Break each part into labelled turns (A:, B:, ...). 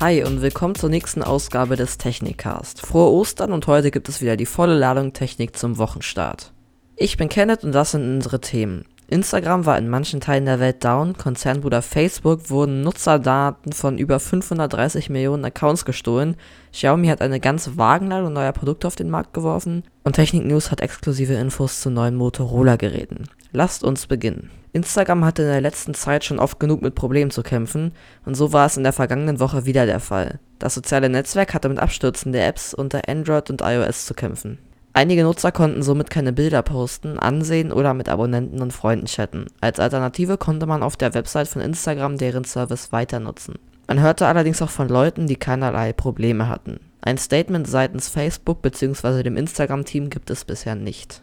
A: Hi und willkommen zur nächsten Ausgabe des Technikcast. Frohe Ostern und heute gibt es wieder die volle Ladung Technik zum Wochenstart. Ich bin Kenneth und das sind unsere Themen. Instagram war in manchen Teilen der Welt down, Konzernbruder Facebook wurden Nutzerdaten von über 530 Millionen Accounts gestohlen, Xiaomi hat eine ganze Wagenladung neuer Produkte auf den Markt geworfen und Technik News hat exklusive Infos zu neuen Motorola-Geräten. Lasst uns beginnen. Instagram hatte in der letzten Zeit schon oft genug mit Problemen zu kämpfen und so war es in der vergangenen Woche wieder der Fall. Das soziale Netzwerk hatte mit Abstürzen der Apps unter Android und iOS zu kämpfen. Einige Nutzer konnten somit keine Bilder posten, ansehen oder mit Abonnenten und Freunden chatten. Als Alternative konnte man auf der Website von Instagram deren Service weiter nutzen. Man hörte allerdings auch von Leuten, die keinerlei Probleme hatten. Ein Statement seitens Facebook bzw. dem Instagram-Team gibt es bisher nicht.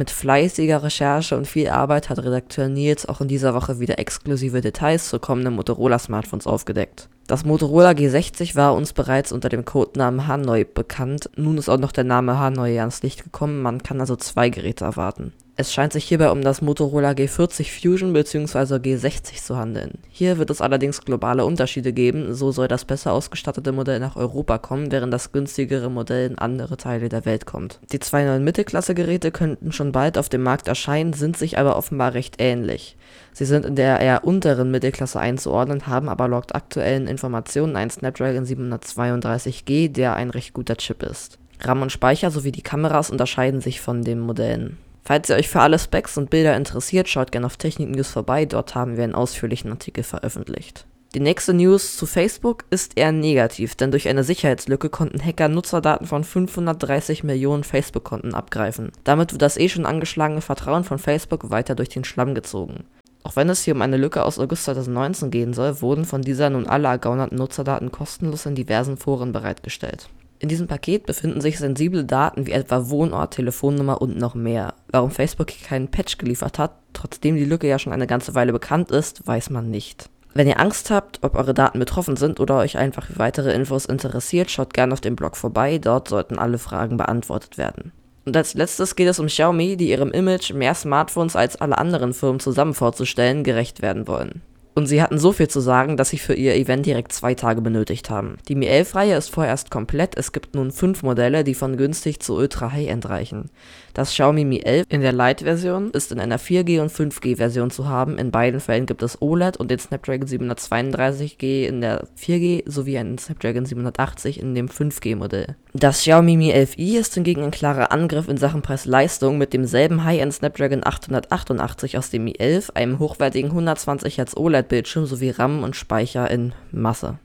A: Mit fleißiger Recherche und viel Arbeit hat Redakteur Nils auch in dieser Woche wieder exklusive Details zu kommenden Motorola-Smartphones aufgedeckt. Das Motorola G60 war uns bereits unter dem Codenamen Hanoi bekannt, nun ist auch noch der Name Hanoi ans Licht gekommen, man kann also zwei Geräte erwarten. Es scheint sich hierbei um das Motorola G40 Fusion bzw. G60 zu handeln. Hier wird es allerdings globale Unterschiede geben, so soll das besser ausgestattete Modell nach Europa kommen, während das günstigere Modell in andere Teile der Welt kommt. Die zwei neuen Mittelklasse-Geräte könnten schon bald auf dem Markt erscheinen, sind sich aber offenbar recht ähnlich. Sie sind in der eher unteren Mittelklasse einzuordnen, haben aber laut aktuellen Informationen einen Snapdragon 732G, der ein recht guter Chip ist. RAM und Speicher sowie die Kameras unterscheiden sich von den Modellen. Falls ihr euch für alle Specs und Bilder interessiert, schaut gerne auf Technik News vorbei, dort haben wir einen ausführlichen Artikel veröffentlicht. Die nächste News zu Facebook ist eher negativ, denn durch eine Sicherheitslücke konnten Hacker Nutzerdaten von 530 Millionen Facebook-Konten abgreifen. Damit wird das eh schon angeschlagene Vertrauen von Facebook weiter durch den Schlamm gezogen. Auch wenn es hier um eine Lücke aus August 2019 gehen soll, wurden von dieser nun alle ergaunerten Nutzerdaten kostenlos in diversen Foren bereitgestellt. In diesem Paket befinden sich sensible Daten wie etwa Wohnort, Telefonnummer und noch mehr. Warum Facebook hier keinen Patch geliefert hat, trotzdem die Lücke ja schon eine ganze Weile bekannt ist, weiß man nicht. Wenn ihr Angst habt, ob eure Daten betroffen sind oder euch einfach für weitere Infos interessiert, schaut gerne auf dem Blog vorbei, dort sollten alle Fragen beantwortet werden. Und als letztes geht es um Xiaomi, die ihrem Image, mehr Smartphones als alle anderen Firmen zusammen vorzustellen, gerecht werden wollen. Und sie hatten so viel zu sagen, dass sie für ihr Event direkt zwei Tage benötigt haben. Die Mi 11-Reihe ist vorerst komplett, es gibt nun fünf Modelle, die von günstig zu ultra High-End reichen. Das Xiaomi Mi 11 in der Lite-Version ist in einer 4G- und 5G-Version zu haben. In beiden Fällen gibt es OLED und den Snapdragon 732G in der 4G sowie einen Snapdragon 780 in dem 5G-Modell. Das Xiaomi Mi 11i ist hingegen ein klarer Angriff in Sachen Preis-Leistung mit demselben High-End Snapdragon 888 aus dem Mi 11, einem hochwertigen 120 Hz OLED-Bildschirm sowie RAM und Speicher in Masse.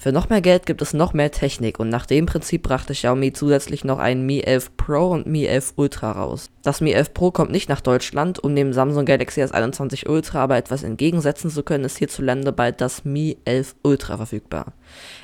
A: Für noch mehr Geld gibt es noch mehr Technik und nach dem Prinzip brachte Xiaomi zusätzlich noch einen Mi 11 Pro und Mi 11 Ultra raus. Das Mi 11 Pro kommt nicht nach Deutschland, um dem Samsung Galaxy S21 Ultra aber etwas entgegensetzen zu können, ist hierzulande bald das Mi 11 Ultra verfügbar.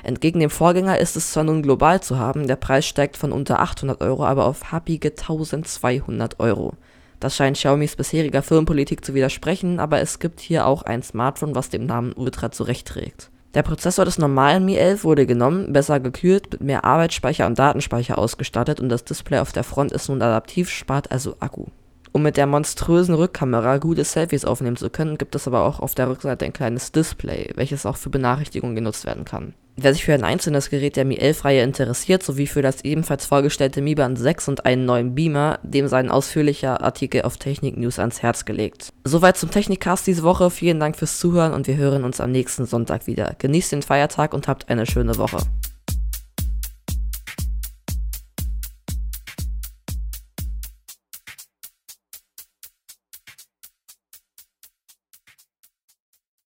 A: Entgegen dem Vorgänger ist es zwar nun global zu haben, der Preis steigt von unter 800 Euro aber auf happige 1200 Euro. Das scheint Xiaomis bisheriger Firmenpolitik zu widersprechen, aber es gibt hier auch ein Smartphone, was dem Namen Ultra zurechtträgt. Der Prozessor des normalen Mi 11 wurde genommen, besser gekühlt, mit mehr Arbeitsspeicher und Datenspeicher ausgestattet und das Display auf der Front ist nun adaptiv, spart also Akku. Um mit der monströsen Rückkamera gute Selfies aufnehmen zu können, gibt es aber auch auf der Rückseite ein kleines Display, welches auch für Benachrichtigungen genutzt werden kann. Wer sich für ein einzelnes Gerät der Mi 11-Reihe interessiert, sowie für das ebenfalls vorgestellte Mi Band 6 und einen neuen Beamer, dem sei ein ausführlicher Artikel auf Technik News ans Herz gelegt. Soweit zum Technikcast diese Woche. Vielen Dank fürs Zuhören und wir hören uns am nächsten Sonntag wieder. Genießt den Feiertag und habt eine schöne Woche.